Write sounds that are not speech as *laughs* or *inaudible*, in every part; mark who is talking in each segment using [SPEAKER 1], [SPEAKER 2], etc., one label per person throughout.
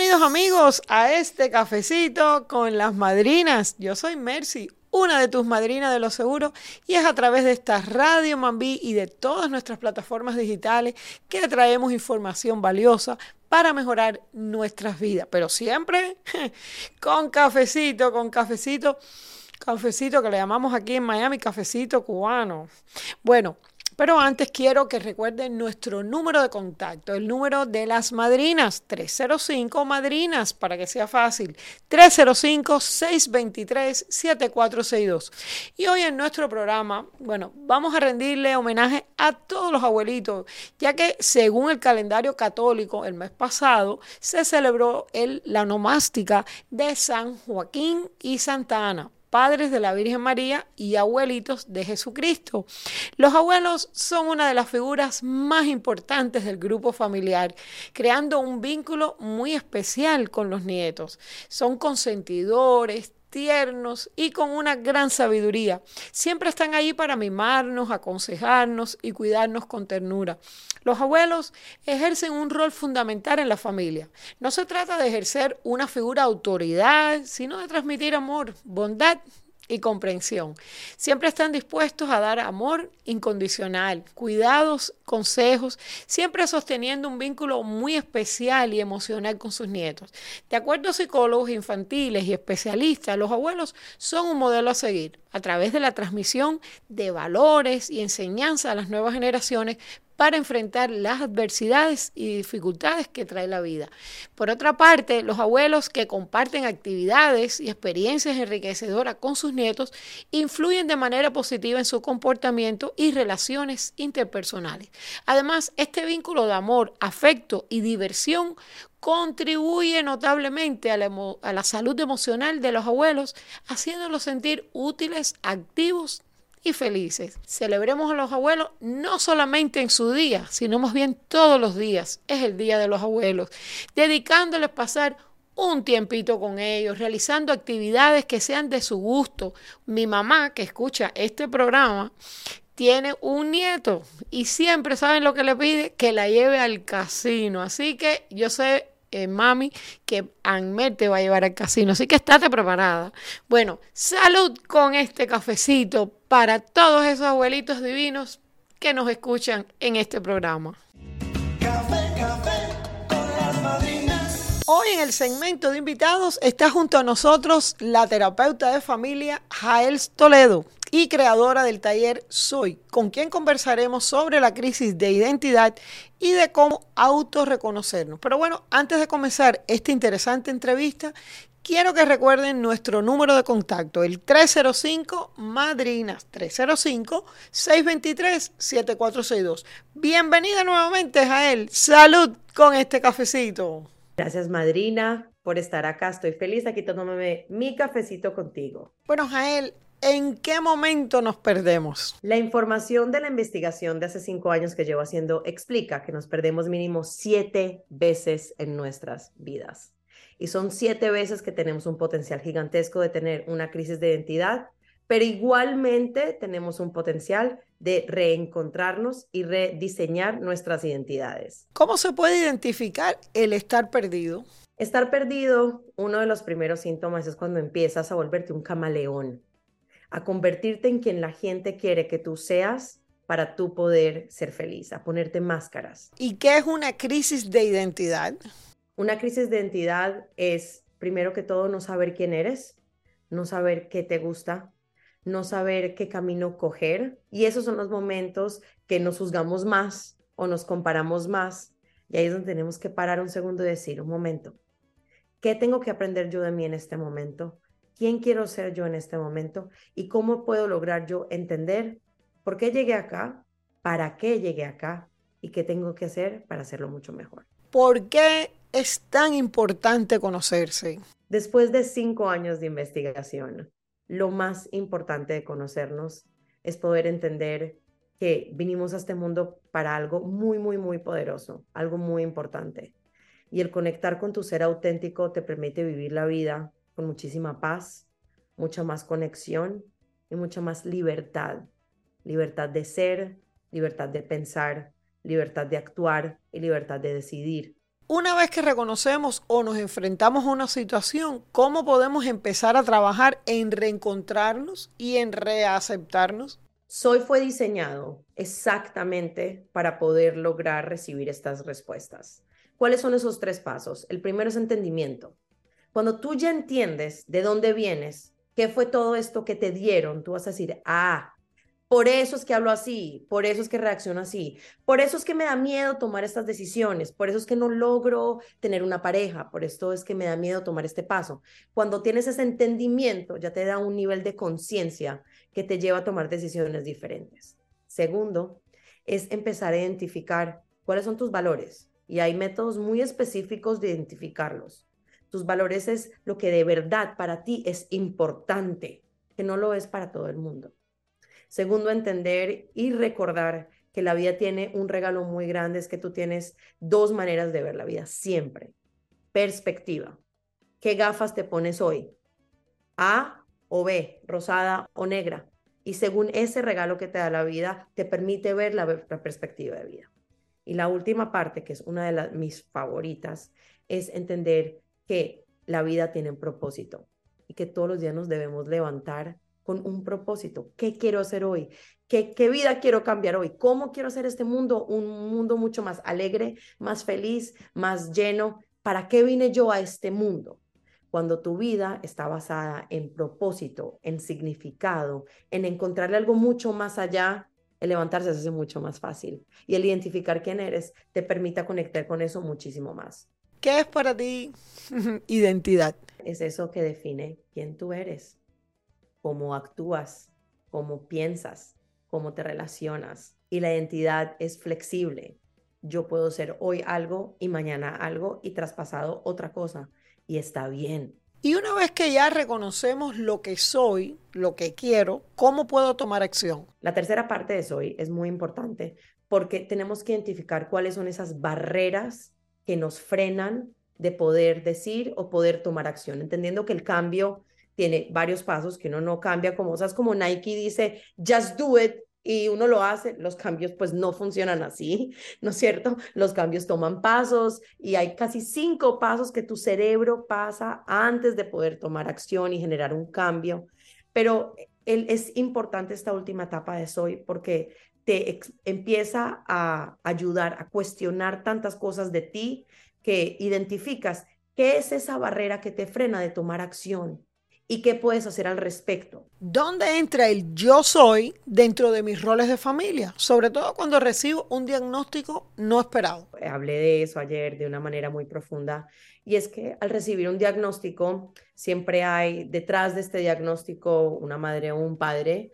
[SPEAKER 1] Bienvenidos amigos a este cafecito con las madrinas. Yo soy Mercy, una de tus madrinas de los seguros, y es a través de esta Radio Mambí y de todas nuestras plataformas digitales que traemos información valiosa para mejorar nuestras vidas. Pero siempre *laughs* con cafecito, con cafecito, cafecito que le llamamos aquí en Miami cafecito cubano. Bueno, pero antes quiero que recuerden nuestro número de contacto, el número de las madrinas, 305 madrinas, para que sea fácil, 305-623-7462. Y hoy en nuestro programa, bueno, vamos a rendirle homenaje a todos los abuelitos, ya que según el calendario católico, el mes pasado se celebró el, la nomástica de San Joaquín y Santa Ana padres de la Virgen María y abuelitos de Jesucristo. Los abuelos son una de las figuras más importantes del grupo familiar, creando un vínculo muy especial con los nietos. Son consentidores, tiernos y con una gran sabiduría. Siempre están ahí para mimarnos, aconsejarnos y cuidarnos con ternura. Los abuelos ejercen un rol fundamental en la familia. No se trata de ejercer una figura de autoridad, sino de transmitir amor, bondad y comprensión. Siempre están dispuestos a dar amor incondicional, cuidados, consejos, siempre sosteniendo un vínculo muy especial y emocional con sus nietos. De acuerdo a psicólogos infantiles y especialistas, los abuelos son un modelo a seguir a través de la transmisión de valores y enseñanza a las nuevas generaciones para enfrentar las adversidades y dificultades que trae la vida. Por otra parte, los abuelos que comparten actividades y experiencias enriquecedoras con sus nietos influyen de manera positiva en su comportamiento y relaciones interpersonales. Además, este vínculo de amor, afecto y diversión contribuye notablemente a la, salud emocional de los abuelos, haciéndolos sentir útiles, activos y felices. Celebremos a los abuelos no solamente en su día, sino más bien todos los días. Es el Día de los Abuelos, dedicándoles pasar un tiempito con ellos, realizando actividades que sean de su gusto. Mi mamá, que escucha este programa, tiene un nieto y siempre saben lo que le pide, que la lleve al casino. Así que yo sé eh, mami, que Anmer te va a llevar al casino. Así que estate preparada. Bueno, salud con este cafecito para todos esos abuelitos divinos que nos escuchan en este programa. Café, café con las madrinas. Hoy en el segmento de invitados está junto a nosotros la terapeuta de familia Jael Toledo y creadora del taller Soy, con quien conversaremos sobre la crisis de identidad y de cómo autorreconocernos. Pero bueno, antes de comenzar esta interesante entrevista, quiero que recuerden nuestro número de contacto, el 305 Madrinas, 305-623-7462. Bienvenida nuevamente, Jael. Salud con este cafecito.
[SPEAKER 2] Gracias, Madrina, por estar acá. Estoy feliz aquí tomándome mi cafecito contigo.
[SPEAKER 1] Bueno, Jael, ¿En qué momento nos perdemos?
[SPEAKER 2] La información de la investigación de hace cinco años que llevo haciendo explica que nos perdemos mínimo siete veces en nuestras vidas. Y son siete veces que tenemos un potencial gigantesco de tener una crisis de identidad, pero igualmente tenemos un potencial de reencontrarnos y rediseñar nuestras identidades.
[SPEAKER 1] ¿Cómo se puede identificar el estar perdido?
[SPEAKER 2] Estar perdido, uno de los primeros síntomas es cuando empiezas a volverte un camaleón a convertirte en quien la gente quiere que tú seas para tú poder ser feliz, a ponerte máscaras.
[SPEAKER 1] ¿Y qué es una crisis de identidad?
[SPEAKER 2] Una crisis de identidad es, primero que todo, no saber quién eres, no saber qué te gusta, no saber qué camino coger. Y esos son los momentos que nos juzgamos más o nos comparamos más. Y ahí es donde tenemos que parar un segundo y decir, un momento, ¿qué tengo que aprender yo de mí en este momento? Quién quiero ser yo en este momento y cómo puedo lograr yo entender por qué llegué acá, para qué llegué acá y qué tengo que hacer para hacerlo mucho mejor.
[SPEAKER 1] ¿Por qué es tan importante conocerse?
[SPEAKER 2] Después de cinco años de investigación, lo más importante de conocernos es poder entender que vinimos a este mundo para algo muy, muy, muy poderoso, algo muy importante. Y el conectar con tu ser auténtico te permite vivir la vida con muchísima paz, mucha más conexión y mucha más libertad. Libertad de ser, libertad de pensar, libertad de actuar y libertad de decidir.
[SPEAKER 1] Una vez que reconocemos o nos enfrentamos a una situación, ¿cómo podemos empezar a trabajar en reencontrarnos y en reaceptarnos?
[SPEAKER 2] Soy fue diseñado exactamente para poder lograr recibir estas respuestas. ¿Cuáles son esos tres pasos? El primero es entendimiento. Cuando tú ya entiendes de dónde vienes, qué fue todo esto que te dieron, tú vas a decir, ah, por eso es que hablo así, por eso es que reacciono así, por eso es que me da miedo tomar estas decisiones, por eso es que no logro tener una pareja, por esto es que me da miedo tomar este paso. Cuando tienes ese entendimiento, ya te da un nivel de conciencia que te lleva a tomar decisiones diferentes. Segundo, es empezar a identificar cuáles son tus valores y hay métodos muy específicos de identificarlos. Tus valores es lo que de verdad para ti es importante, que no lo es para todo el mundo. Segundo, entender y recordar que la vida tiene un regalo muy grande, es que tú tienes dos maneras de ver la vida siempre. Perspectiva. ¿Qué gafas te pones hoy? A o B, rosada o negra. Y según ese regalo que te da la vida, te permite ver la, perspectiva de vida. Y la última parte, que es una de las, mis favoritas, es entender que la vida tiene un propósito y que todos los días nos debemos levantar con un propósito. ¿Qué quiero hacer hoy? ¿Qué, ¿Qué vida quiero cambiar hoy? ¿Cómo quiero hacer este mundo un mundo mucho más alegre, más feliz, más lleno? ¿Para qué vine yo a este mundo? Cuando tu vida está basada en propósito, en significado, en encontrarle algo mucho más allá, el levantarse se hace mucho más fácil. Y el identificar quién eres te permite conectar con eso muchísimo más.
[SPEAKER 1] ¿Qué es para ti *laughs* identidad?
[SPEAKER 2] Es eso que define quién tú eres cómo actúas, cómo piensas, cómo te relacionas. Y la identidad es flexible. Yo puedo ser hoy algo y mañana algo y traspasado otra cosa. Y está bien.
[SPEAKER 1] Y una vez que ya reconocemos lo que soy, lo que quiero, ¿cómo puedo tomar acción?
[SPEAKER 2] La tercera parte de soy es muy importante porque tenemos que identificar cuáles son esas barreras que nos frenan de poder decir o poder tomar acción, entendiendo que el cambio tiene varios pasos que uno no cambia, como, o como Nike dice, just do it, y uno lo hace, los cambios pues no funcionan así, *laughs* ¿no es cierto? Los cambios toman pasos y hay casi cinco pasos que tu cerebro pasa antes de poder tomar acción y generar un cambio. Pero es importante esta última etapa de Soy porque te empieza a ayudar a cuestionar tantas cosas de ti que identificas qué es esa barrera que te frena de tomar acción y qué puedes hacer al respecto.
[SPEAKER 1] ¿Dónde entra el yo soy dentro de mis roles de familia? Sobre todo cuando recibo un diagnóstico no esperado.
[SPEAKER 2] Hablé de eso ayer de una manera muy profunda y es que al recibir un diagnóstico siempre hay detrás de este diagnóstico una madre o un padre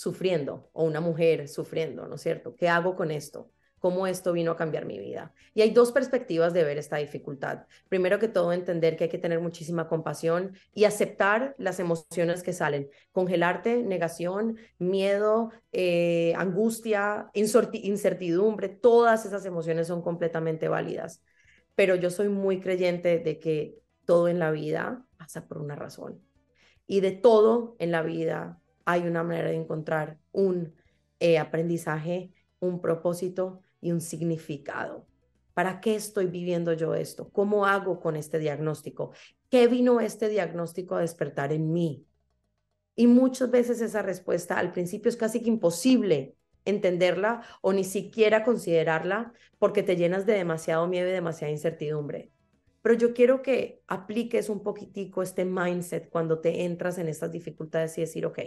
[SPEAKER 2] sufriendo o una mujer sufriendo, ¿no es cierto? ¿Qué hago con esto? cómo esto vino a cambiar mi vida. Y hay dos perspectivas de ver esta dificultad. Primero que todo, entender que hay que tener muchísima compasión y aceptar las emociones que salen. Congelarte, negación, miedo, eh, angustia, incertidumbre, todas esas emociones son completamente válidas. Pero yo soy muy creyente de que todo en la vida pasa por una razón. Y de todo en la vida hay una manera de encontrar un eh, aprendizaje, un propósito y un significado. ¿Para qué estoy viviendo yo esto? ¿Cómo hago con este diagnóstico? ¿Qué vino este diagnóstico a despertar en mí? Y muchas veces esa respuesta al principio es casi que imposible entenderla o ni siquiera considerarla porque te llenas de demasiado miedo y demasiada incertidumbre. Pero yo quiero que apliques un poquitico este mindset cuando te entras en estas dificultades y decir, ok,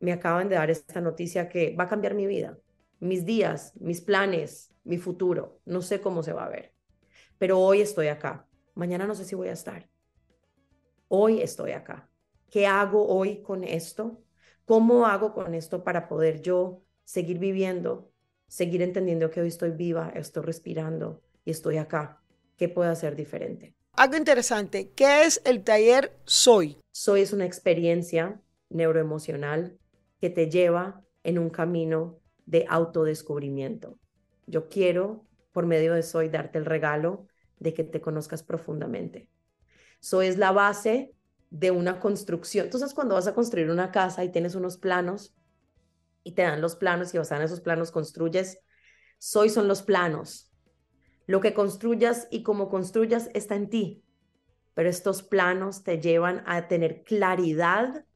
[SPEAKER 2] me acaban de dar esta noticia que va a cambiar mi vida mis días, mis planes, mi futuro. No sé cómo se va a ver, pero hoy estoy acá. Mañana no sé si voy a estar. Hoy estoy acá. ¿Qué hago hoy con esto? ¿Cómo hago con esto para poder yo seguir viviendo, seguir entendiendo que hoy estoy viva, estoy respirando y estoy acá? ¿Qué puedo hacer diferente?
[SPEAKER 1] Algo interesante, ¿qué es el taller Soy?
[SPEAKER 2] Soy es una experiencia neuroemocional que te lleva en un camino de autodescubrimiento. Yo quiero, por medio de Soy, darte el regalo de que te conozcas profundamente. Soy es la base de una construcción. Entonces, cuando vas a construir una casa y tienes unos planos y te dan los planos y basado en esos planos construyes, Soy son los planos. Lo que construyas y cómo construyas está en ti, pero estos planos te llevan a tener claridad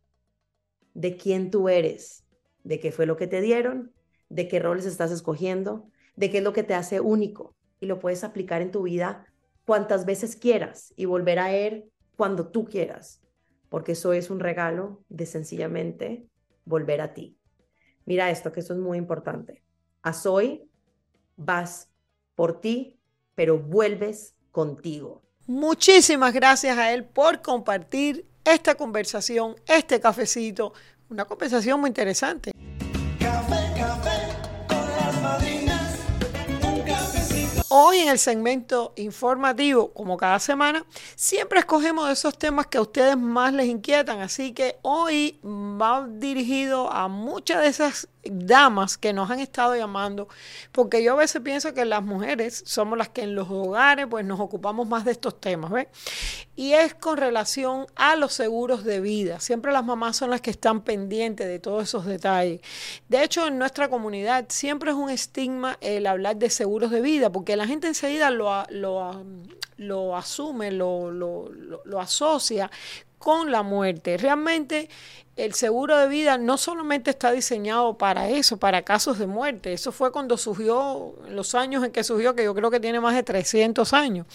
[SPEAKER 2] de quién tú eres, de qué fue lo que te dieron, de qué roles estás escogiendo, de qué es lo que te hace único y lo puedes aplicar en tu vida cuantas veces quieras y volver a él cuando tú quieras, porque eso es un regalo de sencillamente volver a ti. Mira esto, que esto es muy importante. A hoy vas por ti, pero vuelves contigo.
[SPEAKER 1] Muchísimas gracias a él por compartir esta conversación, este cafecito, una conversación muy interesante. Hoy en el segmento informativo, como cada semana, siempre escogemos esos temas que a ustedes más les inquietan. Así que hoy va dirigido a muchas de esas damas que nos han estado llamando, porque yo a veces pienso que las mujeres somos las que en los hogares pues nos ocupamos más de estos temas, ¿ves? Y es con relación a los seguros de vida. Siempre las mamás son las que están pendientes de todos esos detalles. De hecho, en nuestra comunidad siempre es un estigma el hablar de seguros de vida, porque la gente enseguida lo, lo, lo asume, lo, lo, lo asocia con la muerte. Realmente el seguro de vida no solamente está diseñado para eso, para casos de muerte. Eso fue cuando surgió, los años en que surgió, que yo creo que tiene más de 300 años.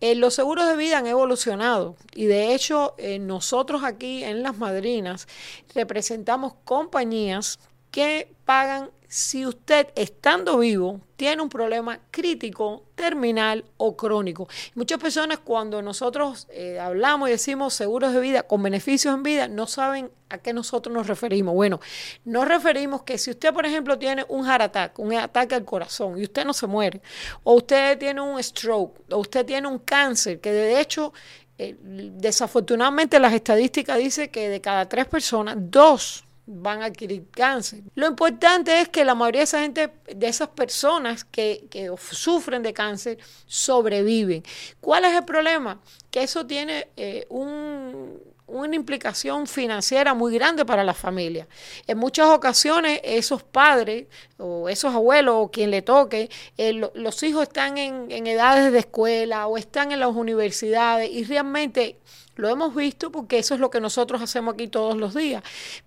[SPEAKER 1] Eh, los seguros de vida han evolucionado y de hecho eh, nosotros aquí en Las Madrinas representamos compañías que pagan si usted estando vivo tiene un problema crítico, terminal o crónico. Muchas personas cuando nosotros eh, hablamos y decimos seguros de vida con beneficios en vida, no saben a qué nosotros nos referimos. Bueno, nos referimos que si usted, por ejemplo, tiene un heart attack, un ataque al corazón y usted no se muere, o usted tiene un stroke, o usted tiene un cáncer, que de hecho eh, desafortunadamente las estadísticas dicen que de cada tres personas, dos van a adquirir cáncer. Lo importante es que la mayoría de esa gente, de esas personas que, sufren de cáncer, sobreviven. ¿Cuál es el problema? Que eso tiene eh, una implicación financiera muy grande para la familia. En muchas ocasiones esos padres o esos abuelos o quien le toque, eh, los hijos están en, en edades de escuela o están en las universidades y realmente lo hemos visto porque eso es lo que nosotros hacemos aquí todos los días.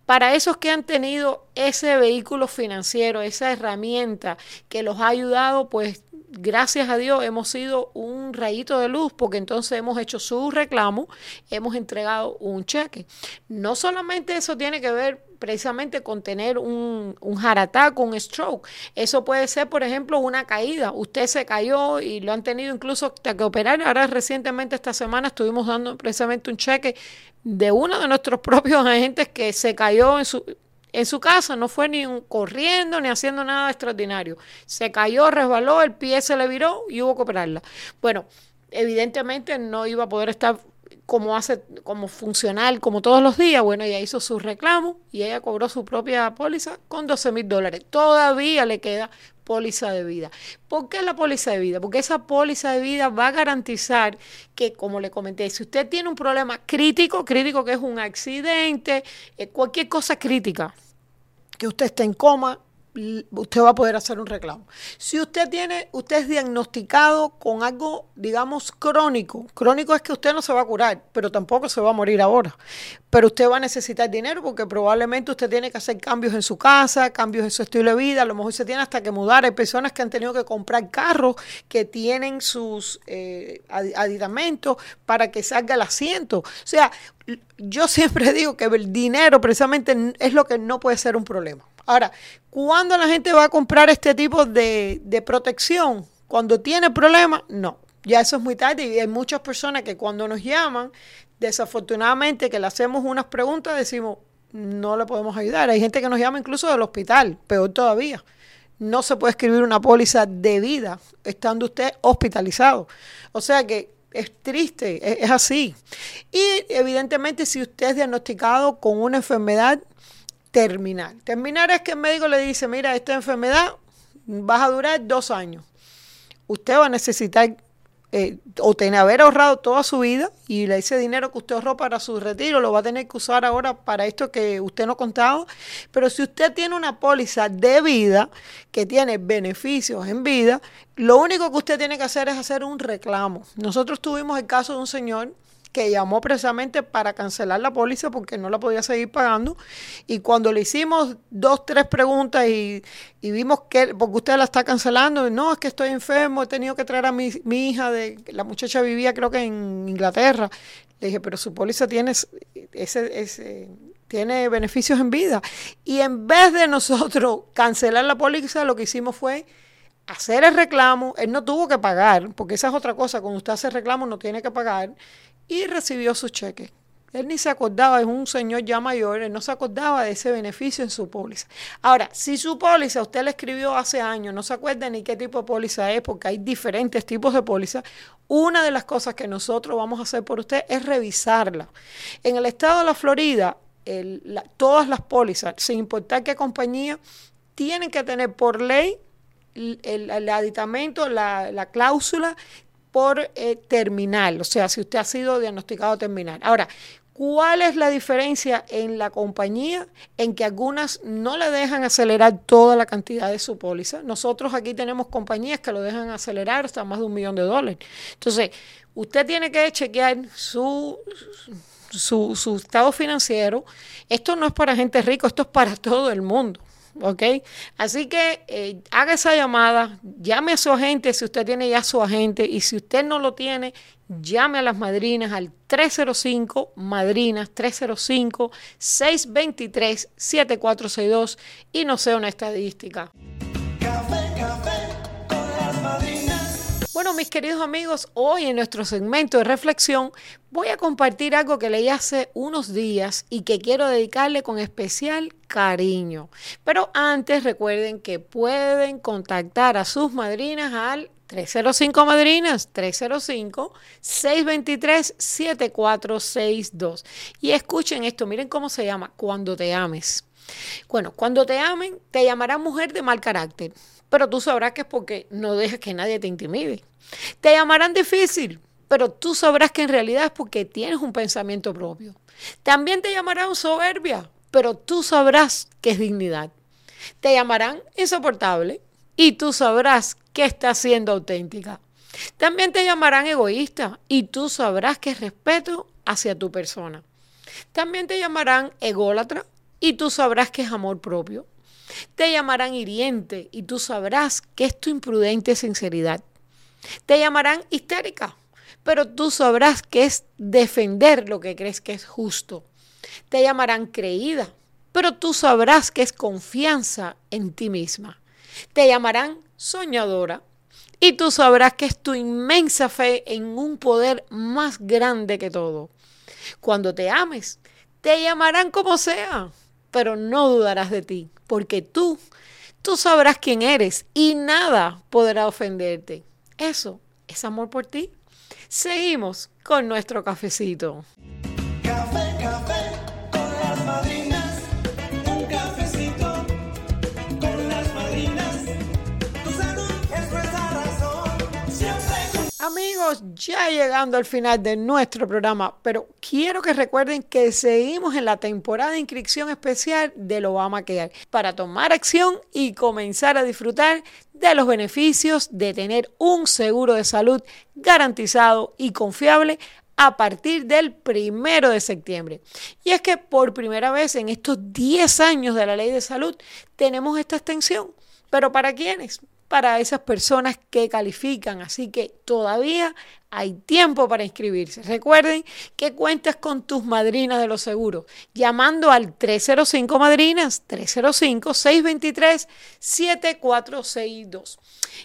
[SPEAKER 1] Para esos que han tenido ese vehículo financiero, esa herramienta que los ha ayudado, pues gracias a Dios hemos sido un rayito de luz porque entonces hemos hecho su reclamo, hemos entregado un cheque. No solamente eso tiene que ver precisamente con tener un, un heart un stroke. Eso puede ser, por ejemplo, una caída. Usted se cayó y lo han tenido incluso hasta que operar. Ahora recientemente esta semana estuvimos dando precisamente un cheque de uno de nuestros *laughs* propios agentes que se cayó en su, en su casa no fue ni corriendo ni haciendo nada extraordinario. Se cayó, resbaló, el pie se le viró y hubo que operarla. Bueno, evidentemente no iba a poder estar como hace, como funcional, como todos los días. Bueno, ella hizo su reclamo y ella cobró su propia póliza con 12 mil dólares. Todavía le queda póliza de vida. ¿Por qué la póliza de vida? Porque esa póliza de vida va a garantizar que, como le comenté, si usted tiene un problema crítico, crítico que es un accidente, eh, cualquier cosa crítica, que usted esté en coma, usted va a poder hacer un reclamo. Si usted tiene, usted es diagnosticado con algo, digamos, crónico, crónico es que usted no se va a curar, pero tampoco se va a morir ahora. Pero usted va a necesitar dinero porque probablemente usted tiene que hacer cambios en su casa, cambios en su estilo de vida, a lo mejor se tiene hasta que mudar. Hay personas que han tenido que comprar carros que tienen sus eh, aditamentos para que salga el asiento. O sea, yo siempre *laughs* digo que el dinero precisamente es lo que no puede ser un problema. Ahora, ¿cuándo la gente va a comprar este tipo de, protección? Cuando tiene problemas, no. Ya eso es muy tarde y hay muchas personas que cuando nos llaman, desafortunadamente que le hacemos unas preguntas, decimos, no le podemos ayudar. Hay gente que nos llama incluso del hospital, peor todavía. No se puede escribir una póliza de vida estando usted hospitalizado. O sea que es triste, es así. Y evidentemente si usted es diagnosticado con una enfermedad terminar. Terminar es que el médico le dice, mira, esta enfermedad vas a durar dos años. Usted va a necesitar eh, o tener, haber ahorrado toda su vida y ese dinero que usted ahorró para su retiro lo va a tener que usar ahora para esto que usted no contaba. Pero si usted tiene una póliza de vida que tiene beneficios en vida, lo único que usted tiene que hacer es hacer un reclamo. Nosotros tuvimos el caso de un señor que llamó precisamente para cancelar la póliza porque no la podía seguir pagando. Y cuando le hicimos dos, tres preguntas y, vimos que, porque usted la está cancelando, no, es que estoy enfermo, he tenido que traer a mi, hija, de, la muchacha vivía creo que en Inglaterra. Le dije, pero su póliza tiene ese, ese tiene beneficios en vida. Y en vez de nosotros *laughs* cancelar la póliza, lo que hicimos fue hacer el reclamo. Él no tuvo que pagar, porque esa es otra cosa. Cuando usted hace reclamo, no tiene que pagar y recibió su cheque. Él ni se acordaba, es un señor ya mayor, él no se acordaba de ese beneficio en su póliza. Ahora, si su póliza usted la escribió hace años, no se acuerda ni qué tipo de póliza es, porque hay diferentes tipos de póliza, una de las cosas que nosotros vamos a hacer por usted es revisarla. En el estado de la Florida, todas las pólizas, sin importar qué compañía, tienen que tener por ley el, aditamento, la, la cláusula por eh, terminal, o sea, si usted ha sido diagnosticado terminal. Ahora, ¿Cuál es la diferencia en la compañía? En que algunas no le dejan acelerar toda la cantidad de su póliza. Nosotros aquí tenemos compañías que lo dejan acelerar hasta más de un millón de dólares. Entonces, usted tiene que chequear su, su, su estado financiero. Esto no es para gente rica, esto es para todo el mundo. ¿Ok? Así que eh, haga esa llamada, llame a su agente si usted tiene ya su agente y si usted no lo tiene, llame a las madrinas al 305 madrinas 305 623 7462 y no sea una estadística. Bueno, mis queridos amigos, hoy en nuestro segmento de reflexión voy a compartir algo que leí hace unos días y que quiero dedicarle con especial cariño. Pero antes recuerden que pueden contactar a sus madrinas al 305 Madrinas, 305-623-7462. Y escuchen esto, miren cómo se llama, cuando te ames. Bueno, cuando te amen, te llamarán mujer de mal carácter pero tú sabrás que es porque no dejas que nadie te intimide. Te llamarán difícil, pero tú sabrás que en realidad es porque tienes un pensamiento propio. También te llamarán soberbia, pero tú sabrás que es dignidad. Te llamarán insoportable y tú sabrás que estás siendo auténtica. También te llamarán egoísta y tú sabrás que es respeto hacia tu persona. También te llamarán ególatra y tú sabrás que es amor propio. Te llamarán hiriente y tú sabrás que es tu imprudente sinceridad. Te llamarán histérica, pero tú sabrás que es defender lo que crees que es justo. Te llamarán creída, pero tú sabrás que es confianza en ti misma. Te llamarán soñadora y tú sabrás que es tu inmensa fe en un poder más grande que todo. Cuando te ames, te llamarán como sea, pero no dudarás de ti, porque tú, tú sabrás quién eres y nada podrá ofenderte. Eso es amor por ti. Seguimos con nuestro cafecito. Amigos, ya llegando al final de nuestro programa, pero quiero que recuerden que seguimos en la temporada de inscripción especial del Obamacare para tomar acción y comenzar a disfrutar de los beneficios de tener un seguro de salud garantizado y confiable a partir del primero de septiembre. Y es que por primera vez en estos 10 años de la ley de salud tenemos esta extensión. ¿Pero para quiénes? Para esas personas que califican. Así que todavía hay tiempo para inscribirse. Recuerden que cuentas con tus madrinas de los seguros, llamando al 305 Madrinas, 305-623-7462.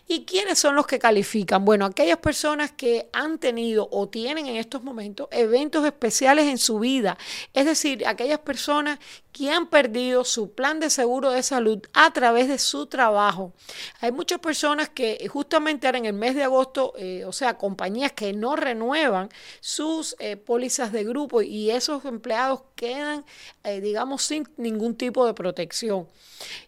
[SPEAKER 1] ¿Y quiénes son los que califican? Bueno, aquellas personas que han tenido o tienen en estos momentos eventos especiales en su vida, es decir, aquellas personas que han perdido su plan de seguro de salud a través de su trabajo. Hay muchas personas que justamente ahora en el mes de agosto, eh, o sea, compañías que no renuevan sus eh, pólizas de grupo y esos empleados quedan, eh, digamos, sin ningún tipo de protección.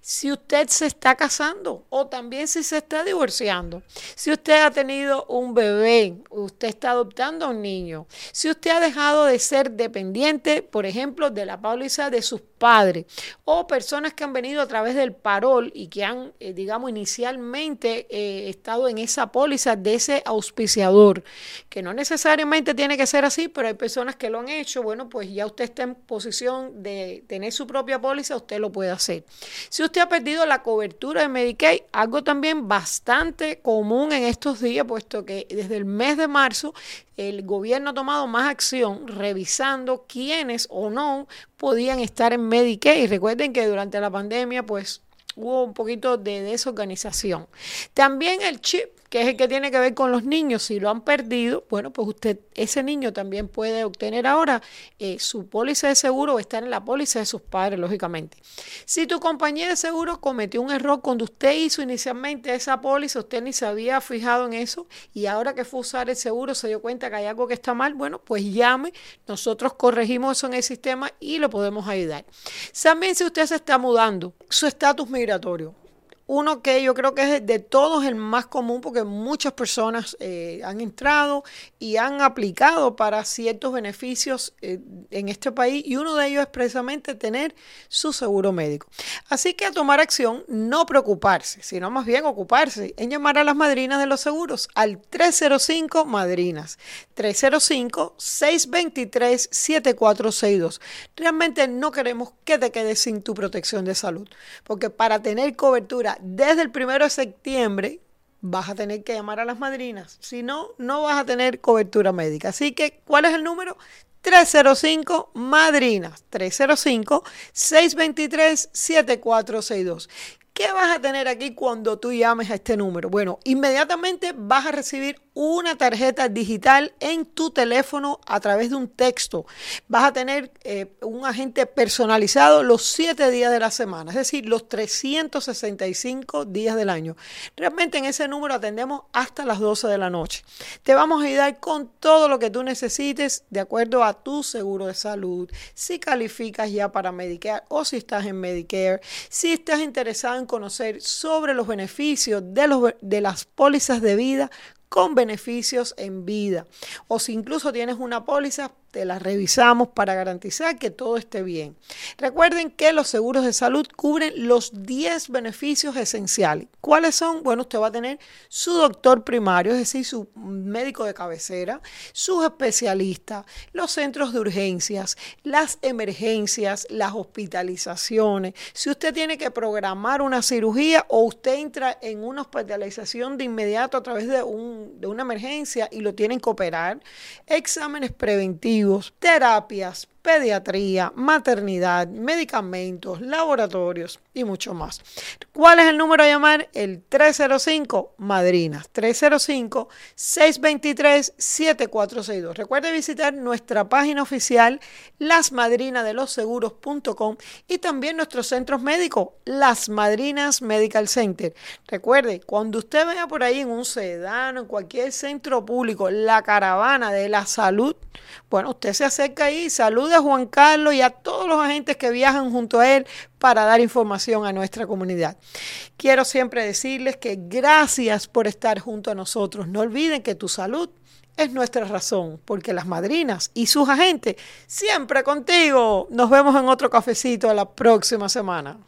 [SPEAKER 1] Si usted se está casando o también si se está divorciando, si usted ha tenido un bebé, usted está adoptando a un niño, si usted ha dejado de ser dependiente, por ejemplo, de la póliza de sus padres o personas que han venido a través del parol y que han, eh, digamos, inicialmente eh, estado en esa póliza de ese auspiciador, que no necesariamente tiene que ser así, pero hay personas que lo han hecho, bueno, pues ya usted está en posición de tener su propia póliza, usted lo puede hacer. Si usted ha perdido la cobertura de Medicaid, algo también bastante común en estos días, puesto que desde el mes de marzo el gobierno ha tomado más acción revisando quiénes o no podían estar en Medicaid. Recuerden que durante la pandemia, pues hubo un poquito de desorganización. También el chip que es el que tiene que ver con los niños, si lo han perdido, bueno, pues usted, ese niño también puede obtener ahora eh, su póliza de seguro o estar en la póliza de sus padres, lógicamente. Si tu compañía de seguro cometió un error cuando usted hizo inicialmente esa póliza, usted ni se había fijado en eso y ahora que fue a usar el seguro se dio cuenta que hay algo que está mal, bueno, pues llame, nosotros corregimos eso en el sistema y lo podemos ayudar. También si usted se está mudando, su estatus migratorio, uno que yo creo que es de todos el más común porque muchas personas eh, han entrado y han aplicado para ciertos beneficios eh, en este país y uno de ellos es precisamente tener su seguro médico. Así que a tomar acción, no preocuparse, sino más bien ocuparse en llamar a las madrinas de los seguros al 305 Madrinas, 305-623-7462. Realmente no queremos que te quedes sin tu protección de salud, porque para tener cobertura desde el primero de septiembre vas a tener que llamar a las madrinas. Si no, no vas a tener cobertura médica. Así que, ¿cuál es el número? 305 Madrinas, 305-623-7462. ¿Qué vas a tener aquí cuando tú llames a este número? Bueno, inmediatamente vas a recibir una tarjeta digital en tu teléfono a través de un texto. Vas a tener eh, un agente personalizado los siete días de la semana, es decir, los 365 días del año. Realmente en ese número atendemos hasta las 12 de la noche. Te vamos a ayudar con todo lo que tú necesites de acuerdo a tu seguro de salud, si calificas ya para Medicare o si estás en Medicare, si estás interesado en conocer sobre los beneficios de, los, de las pólizas de vida con beneficios en vida. O si incluso tienes una póliza, te la revisamos para garantizar que todo esté bien. Recuerden que los seguros de salud cubren los 10 beneficios esenciales. ¿Cuáles son? Bueno, usted va a tener su doctor primario, es decir, su médico de cabecera, sus especialistas, los centros de urgencias, las emergencias, las hospitalizaciones. Si usted tiene que programar una cirugía o usted entra en una hospitalización de inmediato a través de, un, de una emergencia y lo tienen que operar, exámenes preventivos, terapias, pediatría, maternidad, medicamentos, laboratorios y mucho más. ¿Cuál es el número a llamar? El 305 Madrinas, 305-623-7462. Recuerde visitar nuestra página oficial lasmadrinadeloseguros.com y también nuestros centros médicos, Las Madrinas Medical Center. Recuerde, cuando usted vea por ahí en un sedano, en cualquier centro público, la caravana de la salud, bueno, usted se acerca ahí, salud a Juan Carlos y a todos los agentes que viajan junto a él para dar información a nuestra comunidad. Quiero siempre decirles que gracias por estar junto a nosotros. No olviden que tu salud es nuestra razón, porque las madrinas y sus agentes siempre contigo. Nos vemos en otro cafecito la próxima semana.